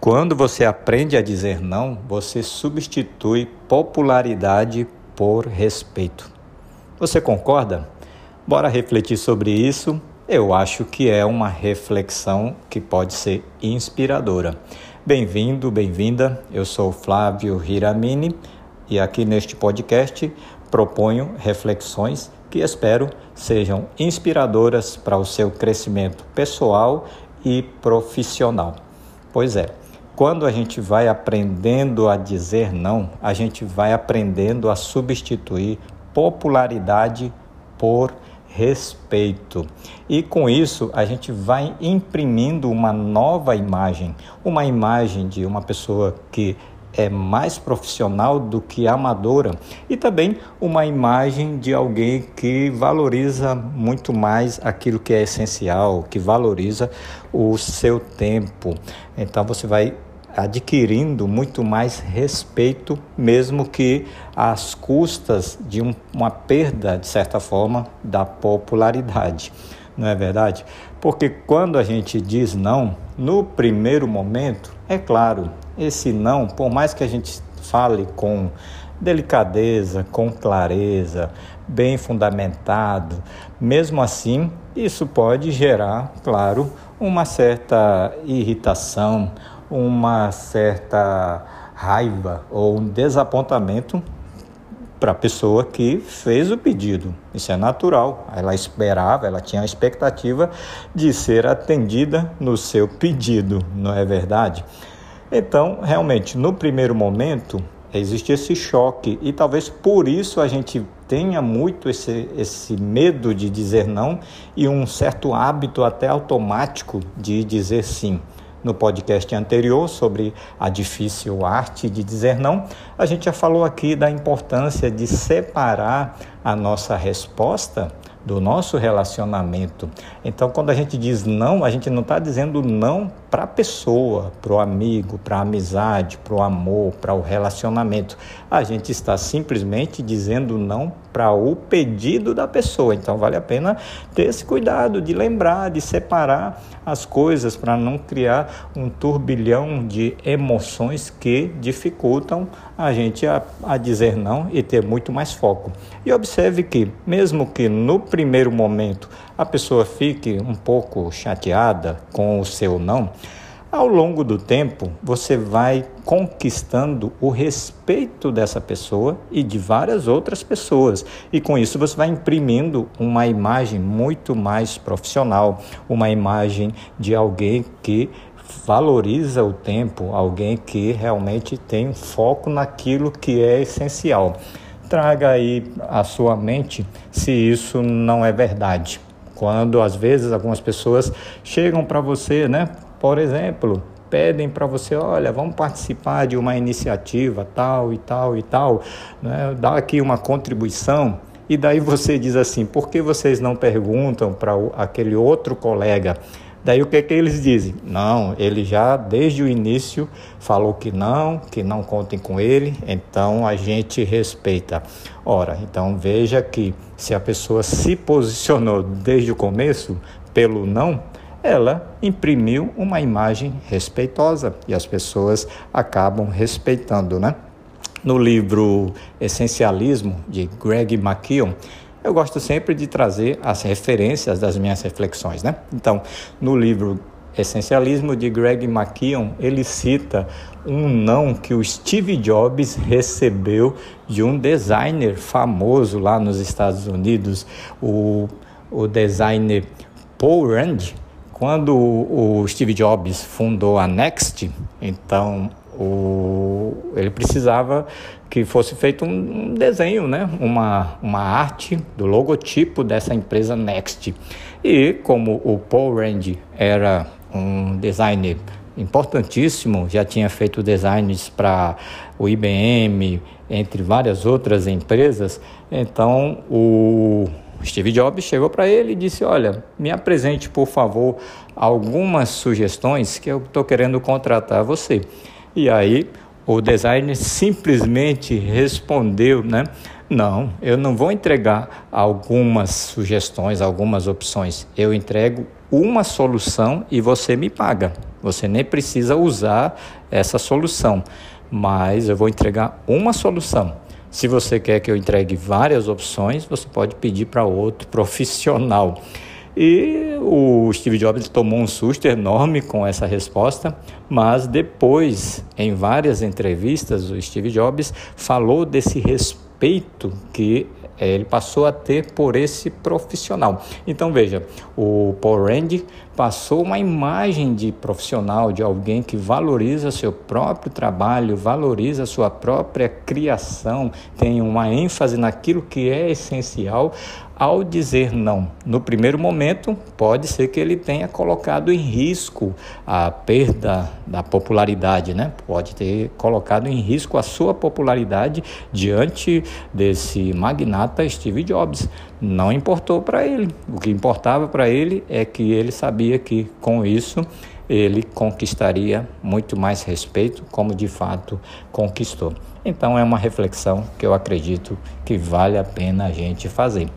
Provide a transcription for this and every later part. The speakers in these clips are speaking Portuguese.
Quando você aprende a dizer não, você substitui popularidade por respeito. Você concorda? Bora refletir sobre isso. Eu acho que é uma reflexão que pode ser inspiradora. Bem-vindo, bem-vinda. Eu sou Flávio Hiramini e aqui neste podcast proponho reflexões que espero sejam inspiradoras para o seu crescimento pessoal e profissional. Pois é, quando a gente vai aprendendo a dizer não, a gente vai aprendendo a substituir popularidade por respeito. E com isso, a gente vai imprimindo uma nova imagem, uma imagem de uma pessoa que é mais profissional do que amadora e também uma imagem de alguém que valoriza muito mais aquilo que é essencial, que valoriza o seu tempo. Então você vai adquirindo muito mais respeito, mesmo que às custas de um, uma perda, de certa forma, da popularidade. Não é verdade? Porque quando a gente diz não, no primeiro momento, é claro, esse não, por mais que a gente fale com delicadeza, com clareza, bem fundamentado, mesmo assim, isso pode gerar, claro, uma certa irritação, uma certa raiva ou um desapontamento para a pessoa que fez o pedido. Isso é natural. Ela esperava, ela tinha a expectativa de ser atendida no seu pedido, não é verdade? Então, realmente, no primeiro momento, existe esse choque e talvez por isso a gente tenha muito esse, esse medo de dizer não e um certo hábito até automático de dizer sim no podcast anterior sobre a difícil arte de dizer não, a gente já falou aqui da importância de separar a nossa resposta do nosso relacionamento. Então, quando a gente diz não, a gente não está dizendo não para a pessoa, para o amigo, para a amizade, para o amor, para o relacionamento. A gente está simplesmente dizendo não para o pedido da pessoa. Então vale a pena ter esse cuidado de lembrar, de separar as coisas para não criar um turbilhão de emoções que dificultam a gente a, a dizer não e ter muito mais foco. E observe que, mesmo que no primeiro momento a pessoa fique um pouco chateada com o seu não, ao longo do tempo, você vai conquistando o respeito dessa pessoa e de várias outras pessoas. E com isso você vai imprimindo uma imagem muito mais profissional, uma imagem de alguém que valoriza o tempo, alguém que realmente tem foco naquilo que é essencial. Traga aí à sua mente se isso não é verdade. Quando às vezes algumas pessoas chegam para você, né? Por exemplo, pedem para você, olha, vamos participar de uma iniciativa tal e tal e tal, né? dá aqui uma contribuição. E daí você diz assim, por que vocês não perguntam para aquele outro colega? Daí o que, que eles dizem? Não, ele já desde o início falou que não, que não contem com ele, então a gente respeita. Ora, então veja que se a pessoa se posicionou desde o começo pelo não, ela imprimiu uma imagem respeitosa e as pessoas acabam respeitando, né? No livro Essencialismo de Greg McKeown, eu gosto sempre de trazer as referências das minhas reflexões, né? Então, no livro Essencialismo de Greg McKeown, ele cita um não que o Steve Jobs recebeu de um designer famoso lá nos Estados Unidos, o, o designer Paul Rand. Quando o Steve Jobs fundou a Next, então o, ele precisava que fosse feito um desenho, né? uma, uma arte do logotipo dessa empresa Next. E como o Paul Rand era um designer importantíssimo, já tinha feito designs para o IBM, entre várias outras empresas, então o Steve Jobs chegou para ele e disse: Olha, me apresente, por favor, algumas sugestões que eu estou querendo contratar você. E aí o designer simplesmente respondeu, né? Não, eu não vou entregar algumas sugestões, algumas opções. Eu entrego uma solução e você me paga. Você nem precisa usar essa solução, mas eu vou entregar uma solução. Se você quer que eu entregue várias opções, você pode pedir para outro profissional. E o Steve Jobs tomou um susto enorme com essa resposta, mas depois, em várias entrevistas, o Steve Jobs falou desse respeito que ele passou a ter por esse profissional. Então veja, o Paul Rand passou uma imagem de profissional, de alguém que valoriza seu próprio trabalho, valoriza sua própria criação, tem uma ênfase naquilo que é essencial, ao dizer não, no primeiro momento, pode ser que ele tenha colocado em risco a perda da popularidade, né? Pode ter colocado em risco a sua popularidade diante desse magnata Steve Jobs. Não importou para ele. O que importava para ele é que ele sabia que com isso ele conquistaria muito mais respeito, como de fato conquistou. Então é uma reflexão que eu acredito que vale a pena a gente fazer.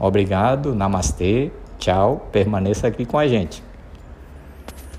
Obrigado, namastê, tchau, permaneça aqui com a gente.